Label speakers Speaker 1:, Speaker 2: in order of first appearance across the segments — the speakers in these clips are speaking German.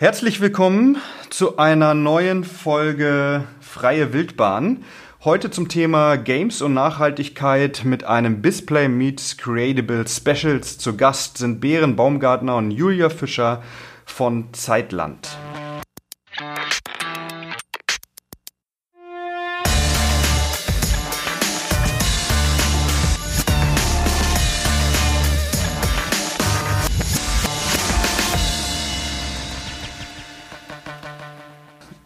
Speaker 1: Herzlich willkommen zu einer neuen Folge Freie Wildbahn. Heute zum Thema Games und Nachhaltigkeit mit einem Display Meets Creatable Specials. Zu Gast sind Bären Baumgartner und Julia Fischer von Zeitland.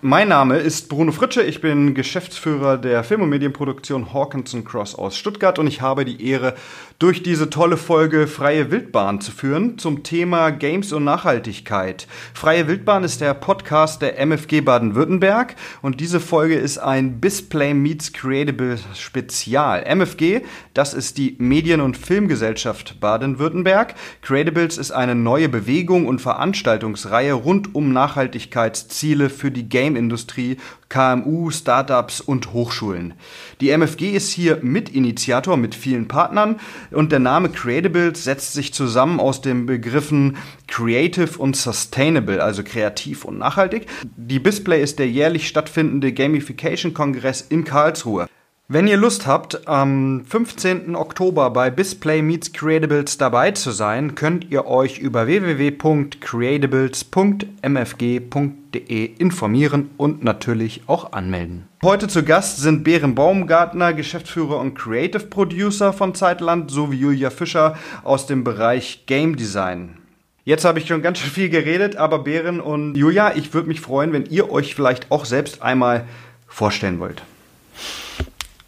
Speaker 1: Mein Name ist Bruno Fritsche, ich bin Geschäftsführer der Film- und Medienproduktion Hawkins Cross aus Stuttgart und ich habe die Ehre, durch diese tolle Folge Freie Wildbahn zu führen zum Thema Games und Nachhaltigkeit. Freie Wildbahn ist der Podcast der MFG Baden-Württemberg und diese Folge ist ein Display Meets Creatable Spezial. MFG, das ist die Medien- und Filmgesellschaft Baden-Württemberg. Creatables ist eine neue Bewegung und Veranstaltungsreihe rund um Nachhaltigkeitsziele für die Game Game-Industrie, KMU, Startups und Hochschulen. Die MFG ist hier Mitinitiator mit vielen Partnern und der Name Creatables setzt sich zusammen aus den Begriffen Creative und Sustainable, also kreativ und nachhaltig. Die Display ist der jährlich stattfindende Gamification-Kongress in Karlsruhe. Wenn ihr Lust habt, am 15. Oktober bei Display Meets Creatables dabei zu sein, könnt ihr euch über www.creatables.mfg.de informieren und natürlich auch anmelden. Heute zu Gast sind Bären Baumgartner, Geschäftsführer und Creative Producer von Zeitland, sowie Julia Fischer aus dem Bereich Game Design. Jetzt habe ich schon ganz schön viel geredet, aber Bären und Julia, ich würde mich freuen, wenn ihr euch vielleicht auch selbst einmal vorstellen wollt.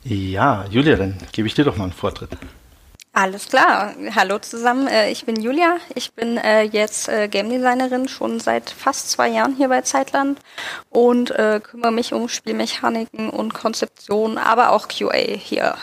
Speaker 2: Ja, Julia, dann gebe ich dir doch mal einen Vortritt.
Speaker 3: Alles klar. Hallo zusammen. Äh, ich bin Julia. Ich bin äh, jetzt äh, Game Designerin schon seit fast zwei Jahren hier bei Zeitland und kümmere mich um Spielmechaniken und Konzeption, aber auch QA hier.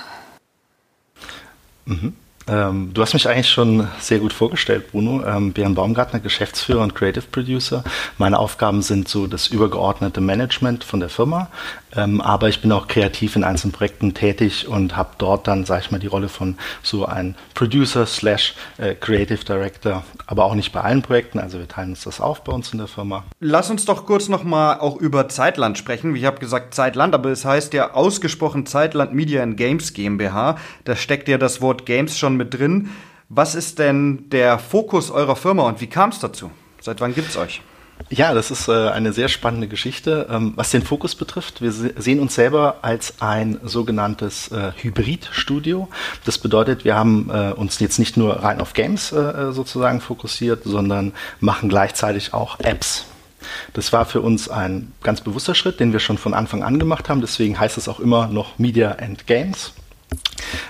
Speaker 2: Mhm. Ähm, du hast mich eigentlich schon sehr gut vorgestellt, Bruno. Ähm, Björn Baumgartner, Geschäftsführer und Creative Producer. Meine Aufgaben sind so das übergeordnete Management von der Firma, ähm, aber ich bin auch kreativ in einzelnen Projekten tätig und habe dort dann, sage ich mal, die Rolle von so ein Producer slash äh, Creative Director, aber auch nicht bei allen Projekten. Also wir teilen uns das auf bei uns in der Firma.
Speaker 1: Lass uns doch kurz nochmal auch über Zeitland sprechen. Ich habe gesagt Zeitland, aber es heißt ja ausgesprochen Zeitland Media and Games GmbH. Da steckt ja das Wort Games schon mit drin. Was ist denn der Fokus eurer Firma und wie kam es dazu? Seit wann gibt es euch?
Speaker 2: Ja, das ist äh, eine sehr spannende Geschichte. Ähm, was den Fokus betrifft, wir se sehen uns selber als ein sogenanntes äh, Hybridstudio. Das bedeutet, wir haben äh, uns jetzt nicht nur rein auf Games äh, sozusagen fokussiert, sondern machen gleichzeitig auch Apps. Das war für uns ein ganz bewusster Schritt, den wir schon von Anfang an gemacht haben. Deswegen heißt es auch immer noch Media and Games.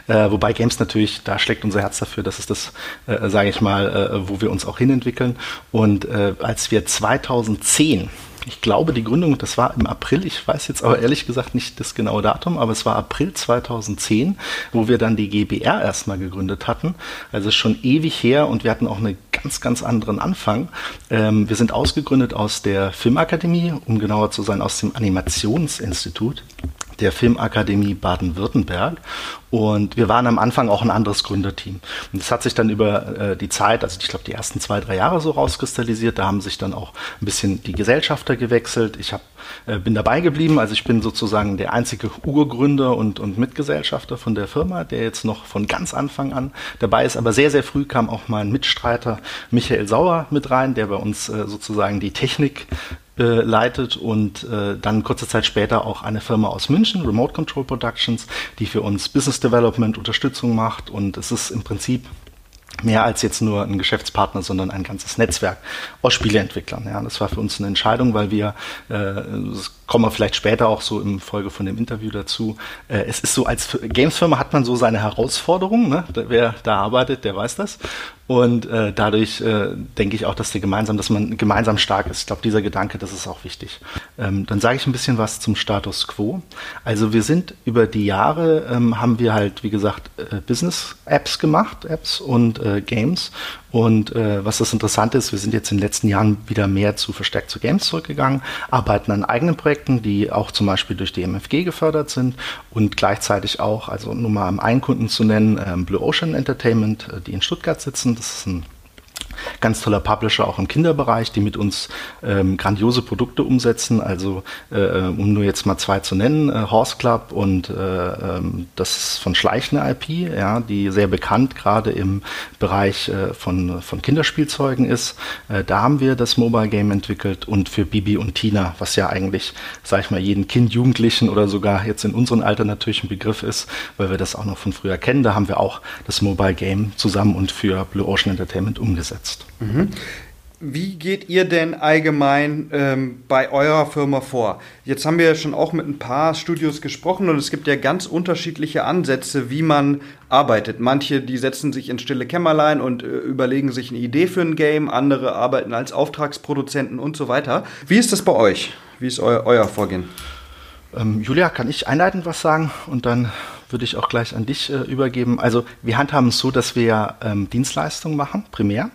Speaker 2: Äh, wobei Games natürlich, da schlägt unser Herz dafür, das ist das, äh, sage ich mal, äh, wo wir uns auch hinentwickeln. Und äh, als wir 2010 ich glaube, die Gründung, das war im April, ich weiß jetzt aber ehrlich gesagt nicht das genaue Datum, aber es war April 2010, wo wir dann die GBR erstmal gegründet hatten. Also schon ewig her und wir hatten auch einen ganz, ganz anderen Anfang. Ähm, wir sind ausgegründet aus der Filmakademie, um genauer zu sein, aus dem Animationsinstitut der Filmakademie Baden-Württemberg. Und wir waren am Anfang auch ein anderes Gründerteam. Und das hat sich dann über äh, die Zeit, also ich glaube die ersten zwei, drei Jahre so rauskristallisiert. Da haben sich dann auch ein bisschen die Gesellschafter gewechselt. Ich hab, äh, bin dabei geblieben. Also ich bin sozusagen der einzige Urgründer und, und Mitgesellschafter von der Firma, der jetzt noch von ganz Anfang an dabei ist. Aber sehr, sehr früh kam auch mein Mitstreiter Michael Sauer mit rein, der bei uns äh, sozusagen die Technik äh, leitet und äh, dann kurze Zeit später auch eine Firma aus München, Remote Control Productions, die für uns Business Development Unterstützung macht und es ist im Prinzip mehr als jetzt nur ein Geschäftspartner, sondern ein ganzes Netzwerk aus Spieleentwicklern. Ja, das war für uns eine Entscheidung, weil wir, äh, kommen wir vielleicht später auch so im Folge von dem Interview dazu. Äh, es ist so, als Gamesfirma hat man so seine Herausforderungen. Ne? Wer da arbeitet, der weiß das. Und äh, dadurch äh, denke ich auch, dass gemeinsam, dass man gemeinsam stark ist. Ich glaube, dieser Gedanke, das ist auch wichtig. Ähm, dann sage ich ein bisschen was zum Status quo. Also wir sind über die Jahre ähm, haben wir halt, wie gesagt, äh, Business-Apps gemacht, Apps und äh, Games. Und äh, was das Interessante ist, wir sind jetzt in den letzten Jahren wieder mehr zu verstärkt zu Games zurückgegangen, arbeiten an eigenen Projekten, die auch zum Beispiel durch die MFG gefördert sind und gleichzeitig auch, also nur mal am einen Kunden zu nennen, ähm, Blue Ocean Entertainment, äh, die in Stuttgart sitzen. Das ist ein ganz toller Publisher auch im Kinderbereich, die mit uns ähm, grandiose Produkte umsetzen. Also äh, um nur jetzt mal zwei zu nennen, äh, Horse Club und äh, ähm, das von Schleichner IP, ja, die sehr bekannt gerade im Bereich äh, von, von Kinderspielzeugen ist. Äh, da haben wir das Mobile Game entwickelt und für Bibi und Tina, was ja eigentlich, sag ich mal, jeden Kind, Jugendlichen oder sogar jetzt in unserem Alter natürlich ein Begriff ist, weil wir das auch noch von früher kennen. Da haben wir auch das Mobile Game zusammen und für Blue Ocean Entertainment umgesetzt.
Speaker 1: Mhm. Wie geht ihr denn allgemein ähm, bei eurer Firma vor? Jetzt haben wir ja schon auch mit ein paar Studios gesprochen und es gibt ja ganz unterschiedliche Ansätze, wie man arbeitet. Manche, die setzen sich in stille Kämmerlein und äh, überlegen sich eine Idee für ein Game, andere arbeiten als Auftragsproduzenten und so weiter. Wie ist das bei euch? Wie ist eu euer Vorgehen?
Speaker 2: Ähm, Julia, kann ich einleitend was sagen und dann würde ich auch gleich an dich äh, übergeben. Also wir handhaben es so, dass wir ähm, Dienstleistungen machen, primär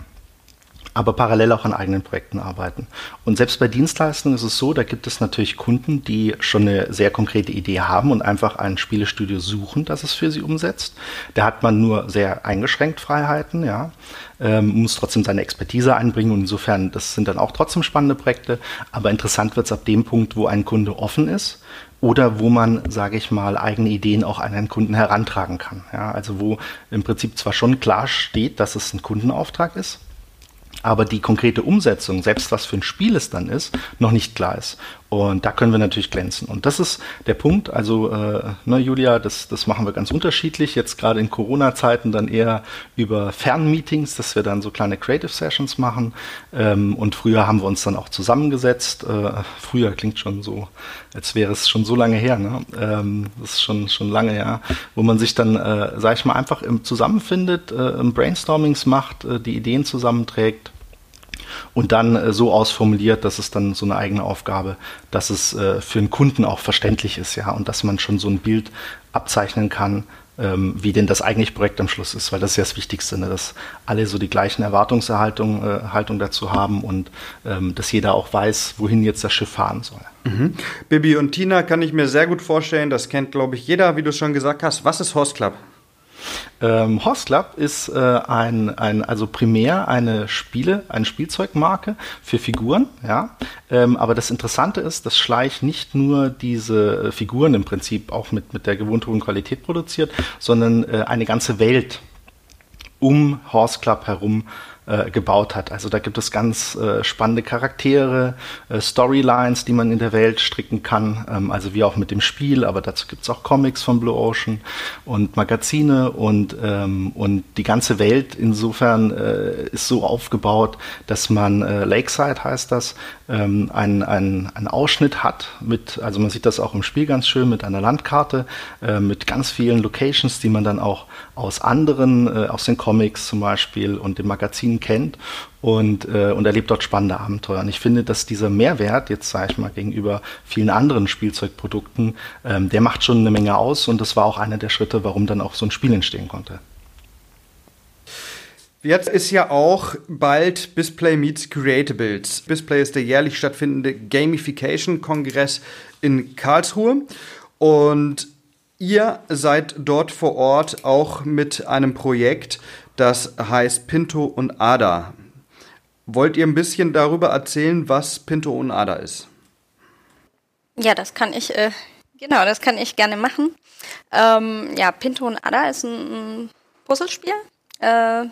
Speaker 2: aber parallel auch an eigenen Projekten arbeiten. Und selbst bei Dienstleistungen ist es so, da gibt es natürlich Kunden, die schon eine sehr konkrete Idee haben und einfach ein Spielestudio suchen, das es für sie umsetzt. Da hat man nur sehr eingeschränkt Freiheiten, ja, ähm, muss trotzdem seine Expertise einbringen und insofern, das sind dann auch trotzdem spannende Projekte, aber interessant wird es ab dem Punkt, wo ein Kunde offen ist oder wo man, sage ich mal, eigene Ideen auch an einen Kunden herantragen kann. Ja, also wo im Prinzip zwar schon klar steht, dass es ein Kundenauftrag ist, aber die konkrete Umsetzung, selbst was für ein Spiel es dann ist, noch nicht klar ist. Und da können wir natürlich glänzen. Und das ist der Punkt. Also, äh, ne, Julia, das, das machen wir ganz unterschiedlich. Jetzt gerade in Corona-Zeiten dann eher über Fernmeetings, dass wir dann so kleine Creative Sessions machen. Ähm, und früher haben wir uns dann auch zusammengesetzt. Äh, früher klingt schon so, als wäre es schon so lange her. Ne? Ähm, das ist schon, schon lange her, wo man sich dann, äh, sag ich mal, einfach im zusammenfindet, äh, Brainstormings macht, äh, die Ideen zusammenträgt und dann äh, so ausformuliert, dass es dann so eine eigene Aufgabe, dass es äh, für den Kunden auch verständlich ist, ja, und dass man schon so ein Bild abzeichnen kann, ähm, wie denn das eigentliche Projekt am Schluss ist, weil das ist ja das Wichtigste, ne, dass alle so die gleichen Erwartungshaltung äh, dazu haben und ähm, dass jeder auch weiß, wohin jetzt das Schiff fahren soll.
Speaker 1: Mhm. Bibi und Tina kann ich mir sehr gut vorstellen, das kennt, glaube ich, jeder, wie du schon gesagt hast. Was ist Horse Club?
Speaker 2: Ähm, Horse Club ist äh, ein, ein, also primär eine Spiele, eine Spielzeugmarke für Figuren, ja. Ähm, aber das Interessante ist, dass Schleich nicht nur diese äh, Figuren im Prinzip auch mit, mit der gewohnt hohen Qualität produziert, sondern äh, eine ganze Welt um Horse Club herum äh, gebaut hat. Also da gibt es ganz äh, spannende Charaktere, äh, Storylines, die man in der Welt stricken kann, ähm, also wie auch mit dem Spiel, aber dazu gibt es auch Comics von Blue Ocean und Magazine und, ähm, und die ganze Welt insofern äh, ist so aufgebaut, dass man, äh, Lakeside heißt das, ähm, einen ein Ausschnitt hat mit, also man sieht das auch im Spiel ganz schön mit einer Landkarte, mit ganz vielen Locations, die man dann auch aus anderen, aus den Comics zum Beispiel und den Magazinen kennt und, äh, und erlebt dort spannende Abenteuer. Und ich finde, dass dieser Mehrwert, jetzt sage ich mal, gegenüber vielen anderen Spielzeugprodukten, ähm, der macht schon eine Menge aus und das war auch einer der Schritte, warum dann auch so ein Spiel entstehen konnte.
Speaker 1: Jetzt ist ja auch bald Bisplay Meets Creatables. Bisplay ist der jährlich stattfindende Gamification-Kongress in Karlsruhe. Und Ihr seid dort vor Ort auch mit einem Projekt, das heißt Pinto und Ada. Wollt ihr ein bisschen darüber erzählen, was Pinto und Ada ist?
Speaker 3: Ja, das kann ich, äh, genau, das kann ich gerne machen. Ähm, ja, Pinto und Ada ist ein, ein Puzzlespiel. Äh,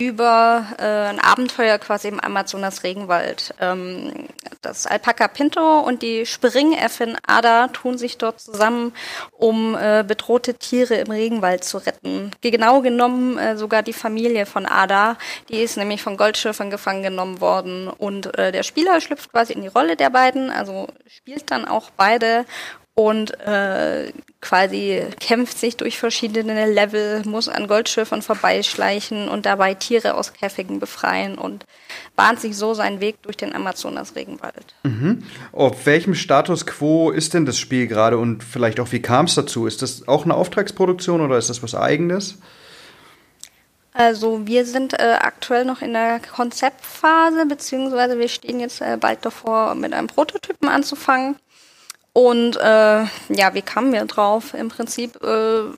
Speaker 3: über äh, ein Abenteuer quasi im Amazonas Regenwald. Ähm, das Alpaka Pinto und die Springäffin Ada tun sich dort zusammen, um äh, bedrohte Tiere im Regenwald zu retten. Genau genommen äh, sogar die Familie von Ada, die ist nämlich von Goldschiffern gefangen genommen worden und äh, der Spieler schlüpft quasi in die Rolle der beiden, also spielt dann auch beide und äh, quasi kämpft sich durch verschiedene Level, muss an Goldschiffern vorbeischleichen und dabei Tiere aus Käfigen befreien und bahnt sich so seinen Weg durch den Amazonas-Regenwald.
Speaker 1: Mhm. Auf welchem Status quo ist denn das Spiel gerade und vielleicht auch wie kam es dazu? Ist das auch eine Auftragsproduktion oder ist das was eigenes?
Speaker 3: Also wir sind äh, aktuell noch in der Konzeptphase, beziehungsweise wir stehen jetzt äh, bald davor, mit einem Prototypen anzufangen. Und äh, ja, wie kamen wir drauf? Im Prinzip äh,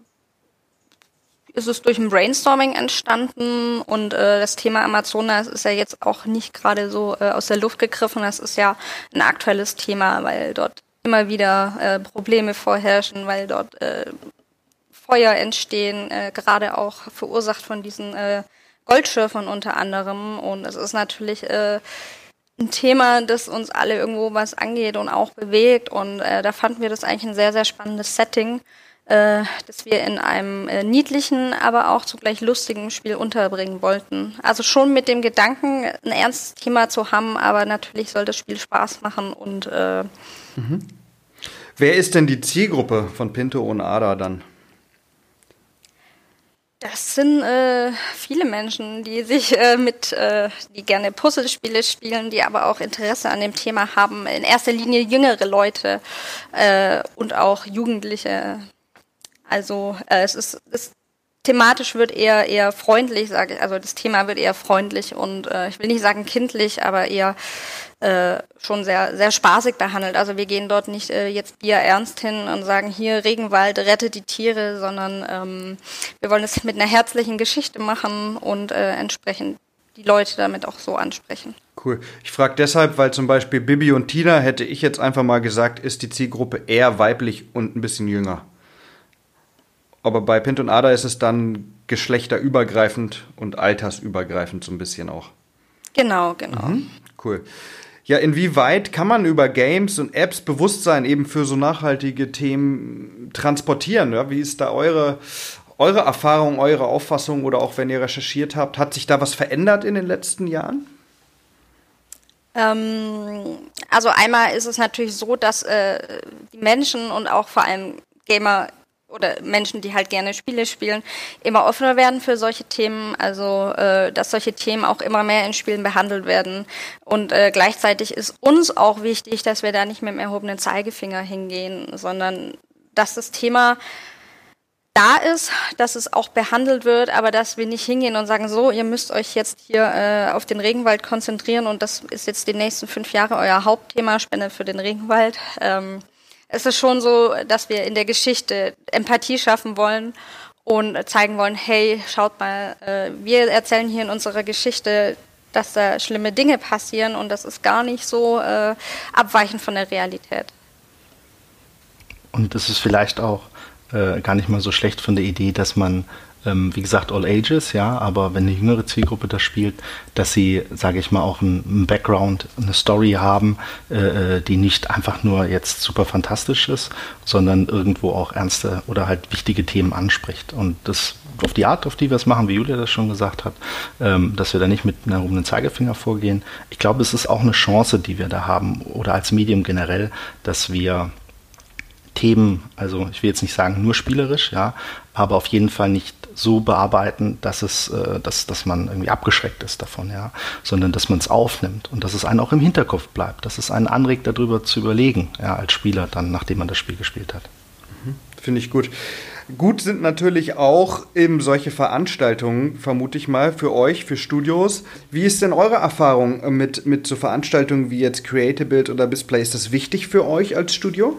Speaker 3: ist es durch ein Brainstorming entstanden und äh, das Thema Amazonas ist ja jetzt auch nicht gerade so äh, aus der Luft gegriffen. Das ist ja ein aktuelles Thema, weil dort immer wieder äh, Probleme vorherrschen, weil dort äh, Feuer entstehen, äh, gerade auch verursacht von diesen äh, Goldschürfern unter anderem. Und es ist natürlich äh, ein Thema, das uns alle irgendwo was angeht und auch bewegt. Und äh, da fanden wir das eigentlich ein sehr, sehr spannendes Setting, äh, das wir in einem äh, niedlichen, aber auch zugleich lustigen Spiel unterbringen wollten. Also schon mit dem Gedanken, ein ernstes Thema zu haben, aber natürlich soll das Spiel Spaß machen und äh,
Speaker 1: mhm. Wer ist denn die Zielgruppe von Pinto und Ada dann?
Speaker 3: Das sind äh, viele Menschen, die sich äh, mit, äh, die gerne Puzzlespiele spielen, die aber auch Interesse an dem Thema haben. In erster Linie jüngere Leute äh, und auch Jugendliche. Also äh, es ist, es thematisch wird eher eher freundlich, sage ich. Also das Thema wird eher freundlich und äh, ich will nicht sagen kindlich, aber eher äh, schon sehr, sehr spaßig behandelt. Also wir gehen dort nicht äh, jetzt Bier ernst hin und sagen, hier Regenwald, rettet die Tiere, sondern ähm, wir wollen es mit einer herzlichen Geschichte machen und äh, entsprechend die Leute damit auch so ansprechen.
Speaker 1: Cool. Ich frage deshalb, weil zum Beispiel Bibi und Tina, hätte ich jetzt einfach mal gesagt, ist die Zielgruppe eher weiblich und ein bisschen jünger. Aber bei Pint und Ada ist es dann geschlechterübergreifend und altersübergreifend so ein bisschen auch.
Speaker 3: Genau, genau.
Speaker 1: Mhm. Cool. Ja, inwieweit kann man über Games und Apps Bewusstsein eben für so nachhaltige Themen transportieren? Ja? Wie ist da eure, eure Erfahrung, eure Auffassung oder auch wenn ihr recherchiert habt, hat sich da was verändert in den letzten Jahren?
Speaker 3: Ähm, also einmal ist es natürlich so, dass äh, die Menschen und auch vor allem Gamer oder Menschen, die halt gerne Spiele spielen, immer offener werden für solche Themen. Also, äh, dass solche Themen auch immer mehr in Spielen behandelt werden. Und äh, gleichzeitig ist uns auch wichtig, dass wir da nicht mit dem erhobenen Zeigefinger hingehen, sondern dass das Thema da ist, dass es auch behandelt wird, aber dass wir nicht hingehen und sagen, so, ihr müsst euch jetzt hier äh, auf den Regenwald konzentrieren und das ist jetzt die nächsten fünf Jahre euer Hauptthema, Spende für den Regenwald. Ähm, es ist schon so, dass wir in der Geschichte Empathie schaffen wollen und zeigen wollen, hey, schaut mal, äh, wir erzählen hier in unserer Geschichte, dass da schlimme Dinge passieren und das ist gar nicht so äh, abweichend von der Realität.
Speaker 2: Und es ist vielleicht auch äh, gar nicht mal so schlecht von der Idee, dass man ähm, wie gesagt, all ages, ja, aber wenn eine jüngere Zielgruppe das spielt, dass sie, sage ich mal, auch einen Background, eine Story haben, äh, äh, die nicht einfach nur jetzt super fantastisch ist, sondern irgendwo auch ernste oder halt wichtige Themen anspricht. Und das auf die Art, auf die wir es machen, wie Julia das schon gesagt hat, ähm, dass wir da nicht mit einem erhobenen Zeigefinger vorgehen. Ich glaube, es ist auch eine Chance, die wir da haben oder als Medium generell, dass wir Themen, also ich will jetzt nicht sagen nur spielerisch, ja, aber auf jeden Fall nicht so bearbeiten, dass es, äh, dass, dass man irgendwie abgeschreckt ist davon, ja, sondern dass man es aufnimmt und dass es einen auch im Hinterkopf bleibt, dass es einen anregt, darüber zu überlegen, ja, als Spieler dann, nachdem man das Spiel gespielt hat.
Speaker 1: Mhm. Finde ich gut. Gut sind natürlich auch eben solche Veranstaltungen, vermute ich mal, für euch, für Studios. Wie ist denn eure Erfahrung mit, mit so Veranstaltungen wie jetzt Creative oder Display? Ist das wichtig für euch als Studio?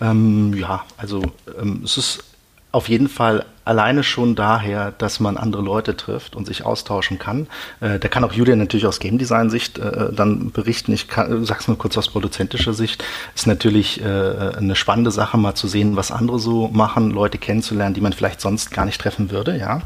Speaker 2: Ähm, ja, also ähm, es ist auf jeden Fall alleine schon daher, dass man andere Leute trifft und sich austauschen kann. Äh, da kann auch Julian natürlich aus Game Design Sicht äh, dann berichten. Ich kann, sag's nur kurz aus produzentischer Sicht. Ist natürlich äh, eine spannende Sache, mal zu sehen, was andere so machen, Leute kennenzulernen, die man vielleicht sonst gar nicht treffen würde, ja.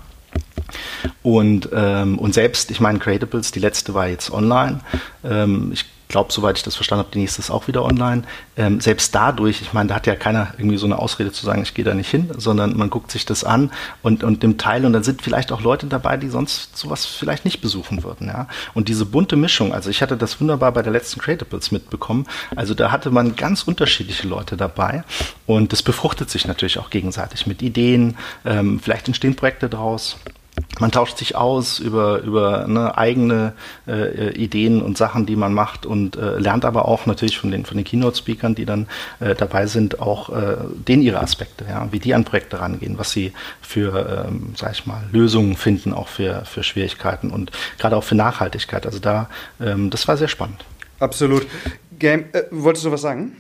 Speaker 2: Und, ähm, und selbst, ich meine, Creatables, die letzte war jetzt online. Ähm, ich glaube, soweit ich das verstanden habe, die nächste ist auch wieder online. Ähm, selbst dadurch, ich meine, da hat ja keiner irgendwie so eine Ausrede zu sagen, ich gehe da nicht hin, sondern man guckt sich das an und, und nimmt teil und dann sind vielleicht auch Leute dabei, die sonst sowas vielleicht nicht besuchen würden. Ja? Und diese bunte Mischung, also ich hatte das wunderbar bei der letzten Creatables mitbekommen, also da hatte man ganz unterschiedliche Leute dabei und das befruchtet sich natürlich auch gegenseitig mit Ideen, ähm, vielleicht entstehen Projekte draus man tauscht sich aus über, über ne, eigene äh, Ideen und Sachen, die man macht und äh, lernt aber auch natürlich von den, von den Keynote-Speakern, die dann äh, dabei sind, auch äh, denen ihre Aspekte, ja, wie die an Projekte rangehen, was sie für, ähm, sag ich mal, Lösungen finden, auch für, für Schwierigkeiten und gerade auch für Nachhaltigkeit. Also da, ähm, das war sehr spannend.
Speaker 1: Absolut. Game, äh, wolltest du was sagen?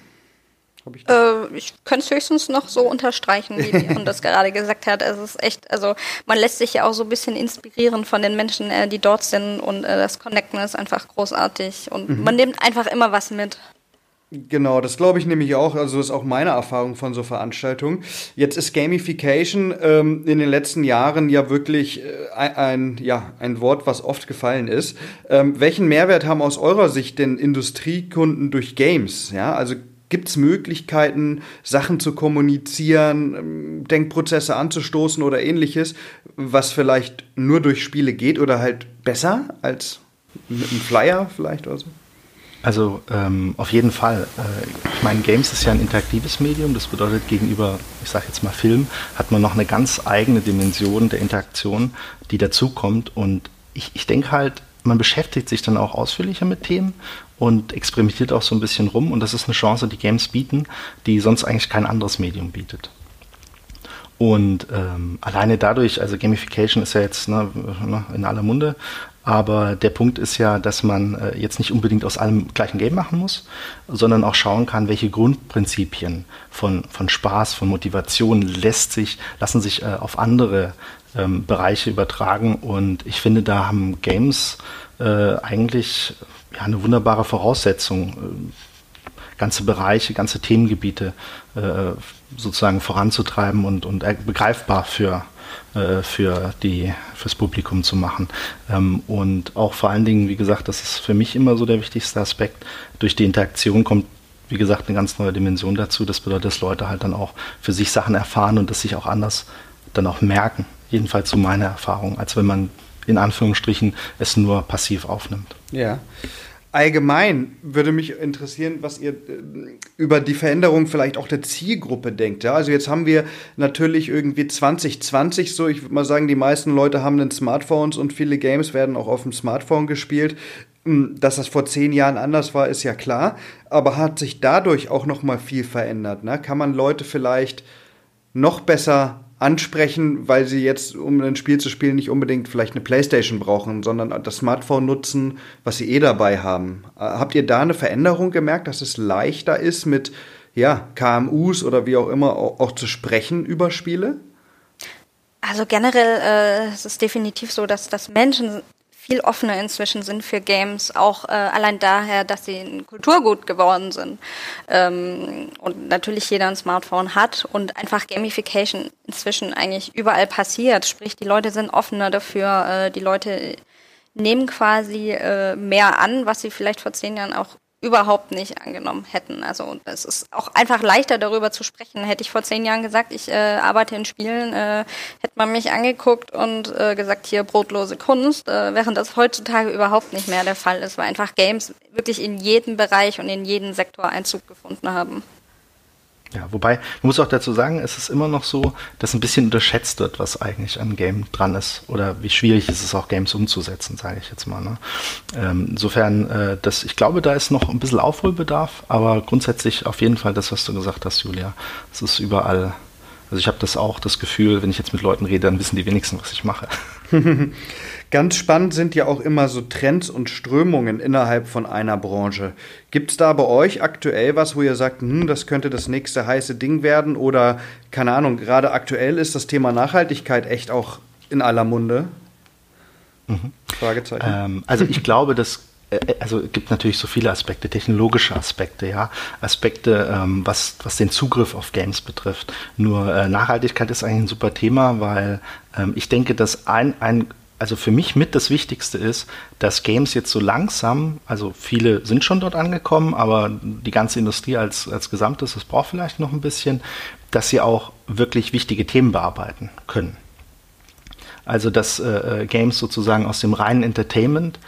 Speaker 3: Ich, äh, ich könnte es höchstens noch so unterstreichen, wie Leon das gerade gesagt hat. Es ist echt, also man lässt sich ja auch so ein bisschen inspirieren von den Menschen, äh, die dort sind und äh, das Connecten ist einfach großartig und mhm. man nimmt einfach immer was mit.
Speaker 1: Genau, das glaube ich nämlich auch. Also das ist auch meine Erfahrung von so Veranstaltungen. Jetzt ist Gamification ähm, in den letzten Jahren ja wirklich äh, ein, ja, ein Wort, was oft gefallen ist. Ähm, welchen Mehrwert haben aus eurer Sicht denn Industriekunden durch Games? Ja, also Gibt es Möglichkeiten, Sachen zu kommunizieren, ähm, Denkprozesse anzustoßen oder ähnliches, was vielleicht nur durch Spiele geht oder halt besser als mit einem Flyer vielleicht oder so?
Speaker 2: Also ähm, auf jeden Fall. Äh, ich meine, Games ist ja ein interaktives Medium. Das bedeutet, gegenüber, ich sage jetzt mal Film, hat man noch eine ganz eigene Dimension der Interaktion, die dazukommt. Und ich, ich denke halt, man beschäftigt sich dann auch ausführlicher mit Themen und experimentiert auch so ein bisschen rum. Und das ist eine Chance, die Games bieten, die sonst eigentlich kein anderes Medium bietet. Und ähm, alleine dadurch, also Gamification ist ja jetzt ne, ne in aller Munde, aber der Punkt ist ja, dass man äh, jetzt nicht unbedingt aus allem gleichen Game machen muss, sondern auch schauen kann, welche Grundprinzipien von, von Spaß, von Motivation lässt sich, lassen sich äh, auf andere ähm, Bereiche übertragen. Und ich finde, da haben Games äh, eigentlich ja, eine wunderbare Voraussetzung, äh, ganze Bereiche, ganze Themengebiete äh, sozusagen voranzutreiben und, und begreifbar für äh, für die, fürs Publikum zu machen. Ähm, und auch vor allen Dingen, wie gesagt, das ist für mich immer so der wichtigste Aspekt. Durch die Interaktion kommt, wie gesagt, eine ganz neue Dimension dazu. Das bedeutet, dass Leute halt dann auch für sich Sachen erfahren und das sich auch anders dann auch merken. Jedenfalls so meine Erfahrung, als wenn man in Anführungsstrichen es nur passiv aufnimmt.
Speaker 1: Ja. Allgemein würde mich interessieren, was ihr äh, über die Veränderung vielleicht auch der Zielgruppe denkt. Ja? Also jetzt haben wir natürlich irgendwie 2020 so, ich würde mal sagen, die meisten Leute haben den Smartphones und viele Games werden auch auf dem Smartphone gespielt. Hm, dass das vor zehn Jahren anders war, ist ja klar. Aber hat sich dadurch auch noch mal viel verändert? Ne? Kann man Leute vielleicht noch besser ansprechen, weil sie jetzt, um ein Spiel zu spielen, nicht unbedingt vielleicht eine Playstation brauchen, sondern das Smartphone nutzen, was sie eh dabei haben. Äh, habt ihr da eine Veränderung gemerkt, dass es leichter ist, mit ja, KMUs oder wie auch immer auch, auch zu sprechen über Spiele?
Speaker 3: Also generell äh, ist es definitiv so, dass, dass Menschen viel offener inzwischen sind für Games, auch äh, allein daher, dass sie ein Kulturgut geworden sind. Ähm, und natürlich jeder ein Smartphone hat und einfach Gamification inzwischen eigentlich überall passiert. Sprich, die Leute sind offener dafür, äh, die Leute nehmen quasi äh, mehr an, was sie vielleicht vor zehn Jahren auch überhaupt nicht angenommen hätten. Also es ist auch einfach leichter darüber zu sprechen. Hätte ich vor zehn Jahren gesagt, ich äh, arbeite in Spielen, äh, hätte man mich angeguckt und äh, gesagt, hier brotlose Kunst, äh, während das heutzutage überhaupt nicht mehr der Fall ist, weil einfach Games wirklich in jedem Bereich und in jeden Sektor Einzug gefunden haben.
Speaker 2: Ja, wobei, man muss auch dazu sagen, es ist immer noch so, dass ein bisschen unterschätzt wird, was eigentlich an Game dran ist. Oder wie schwierig ist es auch, Games umzusetzen, sage ich jetzt mal. Ne? Ähm, insofern, äh, das, ich glaube, da ist noch ein bisschen Aufholbedarf, aber grundsätzlich auf jeden Fall das, was du gesagt hast, Julia. Es ist überall. Also ich habe das auch das Gefühl, wenn ich jetzt mit Leuten rede, dann wissen die wenigsten, was ich mache.
Speaker 1: Ganz spannend sind ja auch immer so Trends und Strömungen innerhalb von einer Branche. Gibt es da bei euch aktuell was, wo ihr sagt, hm, das könnte das nächste heiße Ding werden? Oder, keine Ahnung, gerade aktuell ist das Thema Nachhaltigkeit echt auch in aller Munde?
Speaker 2: Mhm. Fragezeichen. Ähm, also ich glaube, dass äh, äh, also es gibt natürlich so viele Aspekte, technologische Aspekte, ja, Aspekte, ähm, was, was den Zugriff auf Games betrifft. Nur äh, Nachhaltigkeit ist eigentlich ein super Thema, weil ähm, ich denke, dass ein, ein also für mich mit das Wichtigste ist, dass Games jetzt so langsam, also viele sind schon dort angekommen, aber die ganze Industrie als, als Gesamtes, das braucht vielleicht noch ein bisschen, dass sie auch wirklich wichtige Themen bearbeiten können. Also dass äh, äh Games sozusagen aus dem reinen Entertainment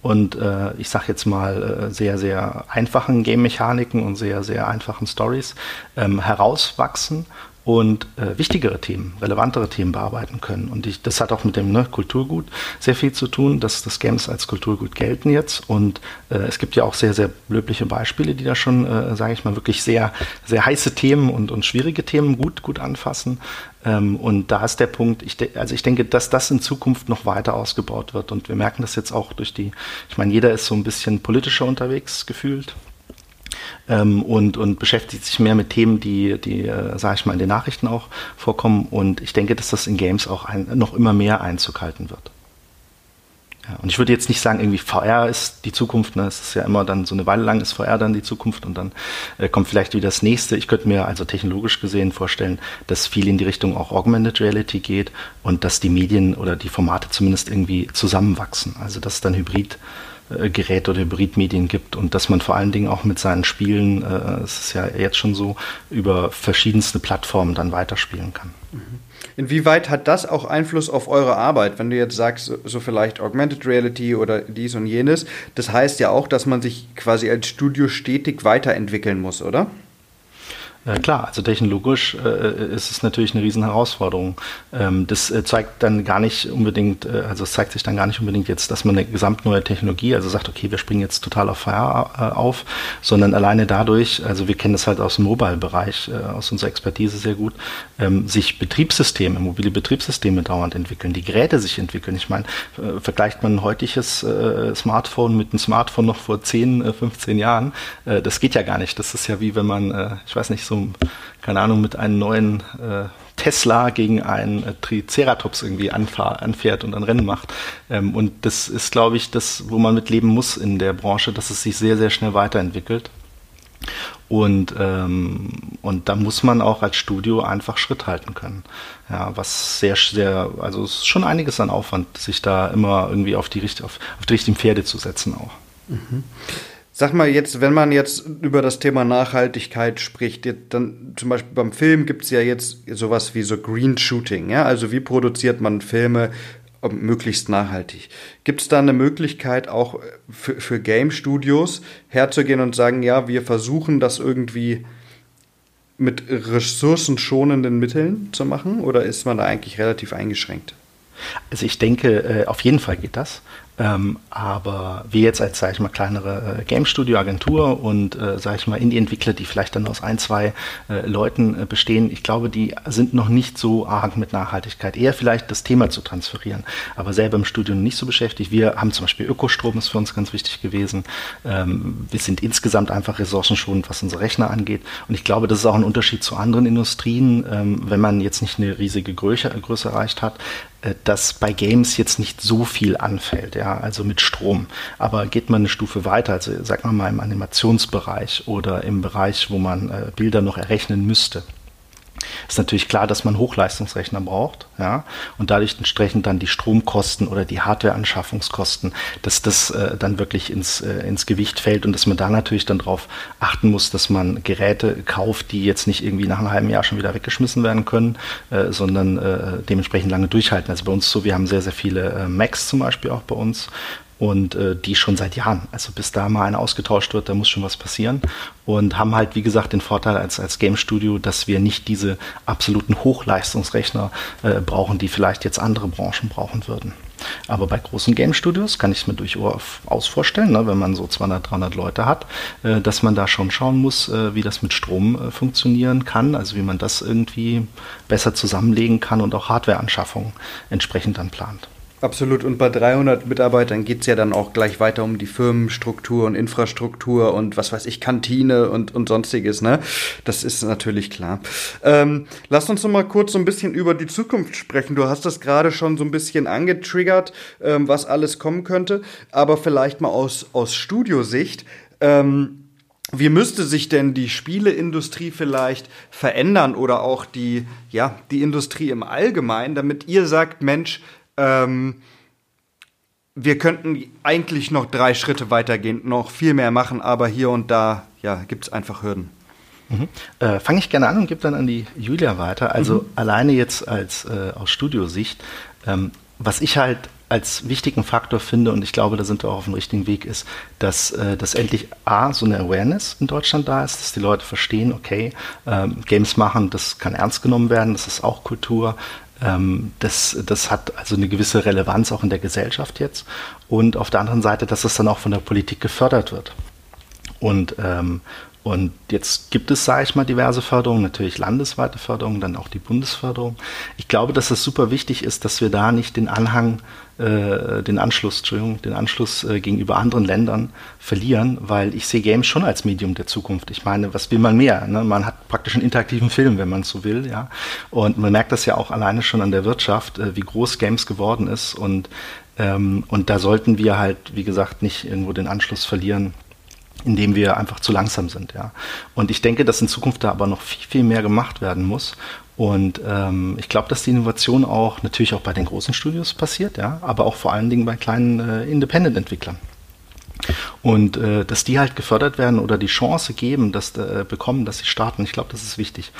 Speaker 2: und äh, ich sage jetzt mal äh, sehr, sehr einfachen Game-Mechaniken und sehr, sehr einfachen Stories ähm, herauswachsen und äh, wichtigere Themen, relevantere Themen bearbeiten können. Und ich, das hat auch mit dem ne, Kulturgut sehr viel zu tun, dass das Games als Kulturgut gelten jetzt. Und äh, es gibt ja auch sehr, sehr löbliche Beispiele, die da schon, äh, sage ich mal, wirklich sehr, sehr heiße Themen und, und schwierige Themen gut, gut anfassen. Ähm, und da ist der Punkt, ich also ich denke, dass das in Zukunft noch weiter ausgebaut wird. Und wir merken das jetzt auch durch die, ich meine, jeder ist so ein bisschen politischer unterwegs gefühlt. Ähm, und, und beschäftigt sich mehr mit Themen, die, die äh, sage ich mal, in den Nachrichten auch vorkommen. Und ich denke, dass das in Games auch ein, noch immer mehr Einzug halten wird. Ja, und ich würde jetzt nicht sagen, irgendwie VR ist die Zukunft. Ne? Es ist ja immer dann so eine Weile lang ist VR dann die Zukunft und dann äh, kommt vielleicht wieder das nächste. Ich könnte mir also technologisch gesehen vorstellen, dass viel in die Richtung auch Augmented Reality geht und dass die Medien oder die Formate zumindest irgendwie zusammenwachsen. Also dass dann Hybrid äh, Geräte oder Hybridmedien gibt und dass man vor allen Dingen auch mit seinen Spielen, äh, es ist ja jetzt schon so, über verschiedenste Plattformen dann weiterspielen kann.
Speaker 1: Mhm. Inwieweit hat das auch Einfluss auf eure Arbeit, wenn du jetzt sagst, so vielleicht Augmented Reality oder dies und jenes? Das heißt ja auch, dass man sich quasi als Studio stetig weiterentwickeln muss, oder?
Speaker 2: Äh, klar, also technologisch äh, ist es natürlich eine riesen Herausforderung. Ähm, das äh, zeigt dann gar nicht unbedingt, äh, also es zeigt sich dann gar nicht unbedingt jetzt, dass man eine gesamt neue Technologie, also sagt, okay, wir springen jetzt total auf Fire äh, auf, sondern alleine dadurch, also wir kennen das halt aus dem Mobile-Bereich, äh, aus unserer Expertise sehr gut, ähm, sich Betriebssysteme, mobile Betriebssysteme dauernd entwickeln, die Geräte sich entwickeln. Ich meine, vergleicht man ein heutiges Smartphone mit einem Smartphone noch vor 10, 15 Jahren, das geht ja gar nicht. Das ist ja wie wenn man, ich weiß nicht, so keine Ahnung, mit einem neuen äh, Tesla gegen einen äh, Triceratops irgendwie anfährt und ein Rennen macht. Ähm, und das ist, glaube ich, das, wo man mit leben muss in der Branche, dass es sich sehr, sehr schnell weiterentwickelt. Und, ähm, und da muss man auch als Studio einfach Schritt halten können. Ja, was sehr, sehr, also es ist schon einiges an Aufwand, sich da immer irgendwie auf die, auf, auf die richtigen Pferde zu setzen auch. Mhm.
Speaker 1: Sag mal jetzt, wenn man jetzt über das Thema Nachhaltigkeit spricht, dann zum Beispiel beim Film gibt es ja jetzt sowas wie so Green Shooting, ja, also wie produziert man Filme ähm, möglichst nachhaltig. Gibt es da eine Möglichkeit auch für, für Game Studios herzugehen und sagen, ja, wir versuchen das irgendwie mit ressourcenschonenden Mitteln zu machen oder ist man da eigentlich relativ eingeschränkt?
Speaker 2: Also ich denke, äh, auf jeden Fall geht das. Ähm, aber wir jetzt als, sage ich mal, kleinere äh, Game Studio Agentur und, äh, sage ich mal, Indie-Entwickler, die vielleicht dann aus ein, zwei äh, Leuten äh, bestehen, ich glaube, die sind noch nicht so arg mit Nachhaltigkeit. Eher vielleicht das Thema zu transferieren, aber selber im Studio nicht so beschäftigt. Wir haben zum Beispiel Ökostrom ist für uns ganz wichtig gewesen. Ähm, wir sind insgesamt einfach ressourcenschonend, was unsere Rechner angeht. Und ich glaube, das ist auch ein Unterschied zu anderen Industrien, ähm, wenn man jetzt nicht eine riesige Größe, Größe erreicht hat, dass bei Games jetzt nicht so viel anfällt, ja, also mit Strom. Aber geht man eine Stufe weiter, also sagen wir mal im Animationsbereich oder im Bereich, wo man äh, Bilder noch errechnen müsste, ist natürlich klar, dass man Hochleistungsrechner braucht, ja, und dadurch entsprechend dann die Stromkosten oder die Hardwareanschaffungskosten, dass das äh, dann wirklich ins, äh, ins Gewicht fällt und dass man da natürlich dann darauf achten muss, dass man Geräte kauft, die jetzt nicht irgendwie nach einem halben Jahr schon wieder weggeschmissen werden können, äh, sondern äh, dementsprechend lange durchhalten. Also bei uns so, wir haben sehr, sehr viele äh, Macs zum Beispiel auch bei uns und äh, die schon seit Jahren. Also bis da mal eine ausgetauscht wird, da muss schon was passieren und haben halt, wie gesagt, den Vorteil als, als Game Studio, dass wir nicht diese absoluten Hochleistungsrechner äh, brauchen, die vielleicht jetzt andere Branchen brauchen würden. Aber bei großen Game Studios kann ich es mir durchaus vorstellen, ne, wenn man so 200, 300 Leute hat, äh, dass man da schon schauen muss, äh, wie das mit Strom äh, funktionieren kann, also wie man das irgendwie besser zusammenlegen kann und auch Hardwareanschaffungen entsprechend dann plant.
Speaker 1: Absolut. Und bei 300 Mitarbeitern geht es ja dann auch gleich weiter um die Firmenstruktur und Infrastruktur und was weiß ich, Kantine und, und sonstiges. Ne? Das ist natürlich klar. Ähm, lass uns noch mal kurz so ein bisschen über die Zukunft sprechen. Du hast das gerade schon so ein bisschen angetriggert, ähm, was alles kommen könnte. Aber vielleicht mal aus, aus Studiosicht. Ähm, wie müsste sich denn die Spieleindustrie vielleicht verändern oder auch die, ja, die Industrie im Allgemeinen, damit ihr sagt, Mensch, ähm, wir könnten eigentlich noch drei Schritte weitergehen, noch viel mehr machen, aber hier und da ja, gibt es einfach Hürden.
Speaker 2: Mhm. Äh, Fange ich gerne an und gebe dann an die Julia weiter. Also mhm. alleine jetzt als äh, aus Studiosicht, ähm, was ich halt als wichtigen Faktor finde, und ich glaube, da sind wir auch auf dem richtigen Weg, ist, dass, äh, dass endlich A, so eine Awareness in Deutschland da ist, dass die Leute verstehen, okay, ähm, Games machen, das kann ernst genommen werden, das ist auch Kultur, das, das hat also eine gewisse Relevanz auch in der Gesellschaft jetzt. Und auf der anderen Seite, dass es dann auch von der Politik gefördert wird. Und, ähm, Und jetzt gibt es, sage ich mal, diverse Förderungen, natürlich landesweite Förderungen, dann auch die Bundesförderung. Ich glaube, dass es super wichtig ist, dass wir da nicht den Anhang äh, den Anschluss, Entschuldigung, den Anschluss äh, gegenüber anderen Ländern verlieren, weil ich sehe Games schon als Medium der Zukunft. Ich meine, was will man mehr? Ne? Man hat praktisch einen interaktiven Film, wenn man so will, ja. Und man merkt das ja auch alleine schon an der Wirtschaft, äh, wie groß Games geworden ist und ähm, und da sollten wir halt, wie gesagt, nicht irgendwo den Anschluss verlieren indem wir einfach zu langsam sind. Ja. Und ich denke, dass in Zukunft da aber noch viel, viel mehr gemacht werden muss. Und ähm, ich glaube, dass die Innovation auch natürlich auch bei den großen Studios passiert, ja, aber auch vor allen Dingen bei kleinen äh, Independent-Entwicklern. Und äh, dass die halt gefördert werden oder die Chance geben, dass äh, bekommen, dass sie starten. Ich glaube, das ist wichtig.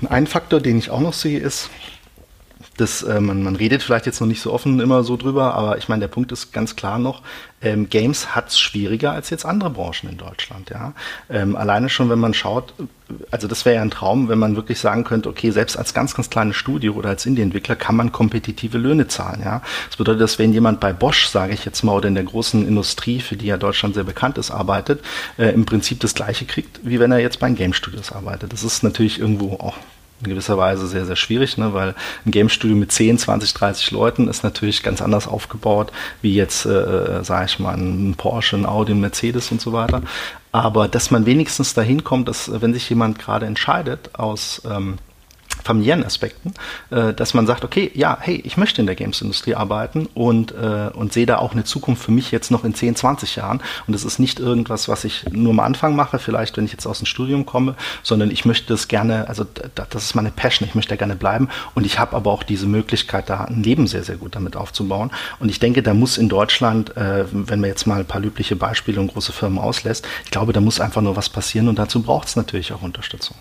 Speaker 2: Und ein Faktor, den ich auch noch sehe, ist, das, äh, man, man redet vielleicht jetzt noch nicht so offen immer so drüber, aber ich meine, der Punkt ist ganz klar noch, ähm, Games hat es schwieriger als jetzt andere Branchen in Deutschland. Ja? Ähm, alleine schon, wenn man schaut, also das wäre ja ein Traum, wenn man wirklich sagen könnte, okay, selbst als ganz, ganz kleines Studio oder als Indie-Entwickler kann man kompetitive Löhne zahlen. Ja? Das bedeutet, dass wenn jemand bei Bosch, sage ich jetzt mal, oder in der großen Industrie, für die ja Deutschland sehr bekannt ist, arbeitet, äh, im Prinzip das gleiche kriegt, wie wenn er jetzt bei Game Studios arbeitet. Das ist natürlich irgendwo auch in gewisser Weise sehr, sehr schwierig, ne? weil ein Game Studio mit 10, 20, 30 Leuten ist natürlich ganz anders aufgebaut, wie jetzt, äh, sage ich mal, ein Porsche, ein Audi, ein Mercedes und so weiter. Aber dass man wenigstens dahin kommt, dass wenn sich jemand gerade entscheidet aus ähm, familiären Aspekten, äh, dass man sagt, okay, ja, hey, ich möchte in der Games-Industrie arbeiten und, äh, und sehe da auch eine Zukunft für mich jetzt noch in 10, 20 Jahren. Und es ist nicht irgendwas, was ich nur am Anfang mache, vielleicht wenn ich jetzt aus dem Studium komme, sondern ich möchte das gerne, also das ist meine Passion, ich möchte da gerne bleiben und ich habe aber auch diese Möglichkeit, da ein Leben sehr, sehr gut damit aufzubauen. Und ich denke, da muss in Deutschland, äh, wenn man jetzt mal ein paar löbliche Beispiele und große Firmen auslässt, ich glaube, da muss einfach nur was passieren und dazu braucht es natürlich auch Unterstützung.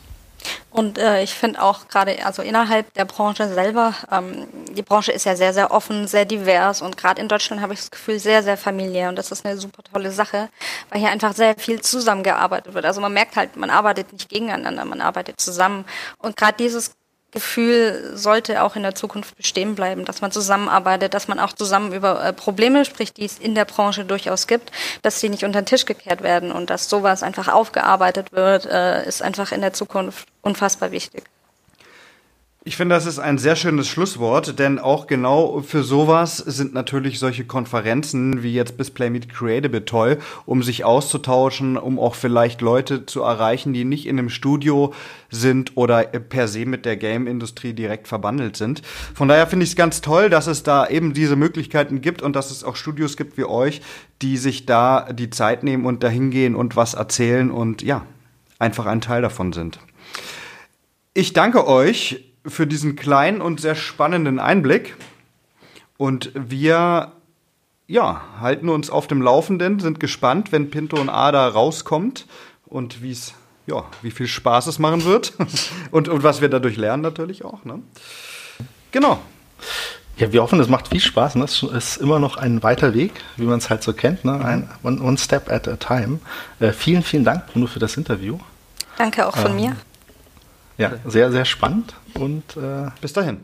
Speaker 3: Und äh, ich finde auch gerade, also innerhalb der Branche selber, ähm, die Branche ist ja sehr, sehr offen, sehr divers und gerade in Deutschland habe ich das Gefühl sehr, sehr familiär und das ist eine super tolle Sache, weil hier einfach sehr viel zusammengearbeitet wird. Also man merkt halt, man arbeitet nicht gegeneinander, man arbeitet zusammen und gerade dieses Gefühl sollte auch in der Zukunft bestehen bleiben, dass man zusammenarbeitet, dass man auch zusammen über äh, Probleme spricht, die es in der Branche durchaus gibt, dass sie nicht unter den Tisch gekehrt werden und dass sowas einfach aufgearbeitet wird, äh, ist einfach in der Zukunft unfassbar wichtig.
Speaker 1: Ich finde, das ist ein sehr schönes Schlusswort, denn auch genau für sowas sind natürlich solche Konferenzen wie jetzt bis Play Meet Creatable toll, um sich auszutauschen, um auch vielleicht Leute zu erreichen, die nicht in einem Studio sind oder per se mit der Game-Industrie direkt verbandelt sind. Von daher finde ich es ganz toll, dass es da eben diese Möglichkeiten gibt und dass es auch Studios gibt wie euch, die sich da die Zeit nehmen und dahin gehen und was erzählen und ja, einfach ein Teil davon sind. Ich danke euch für diesen kleinen und sehr spannenden Einblick. Und wir ja, halten uns auf dem Laufenden, sind gespannt, wenn Pinto und Ada rauskommt und wie es ja, wie viel Spaß es machen wird und, und was wir dadurch lernen natürlich auch. Ne? Genau.
Speaker 2: Ja, wir hoffen, es macht viel Spaß. Ne? Es ist immer noch ein weiter Weg, wie man es halt so kennt. Ne? Ein, one, one step at a time. Äh, vielen, vielen Dank, Bruno, für das Interview.
Speaker 3: Danke auch von ähm, mir.
Speaker 2: Ja, sehr, sehr spannend und äh,
Speaker 1: bis dahin.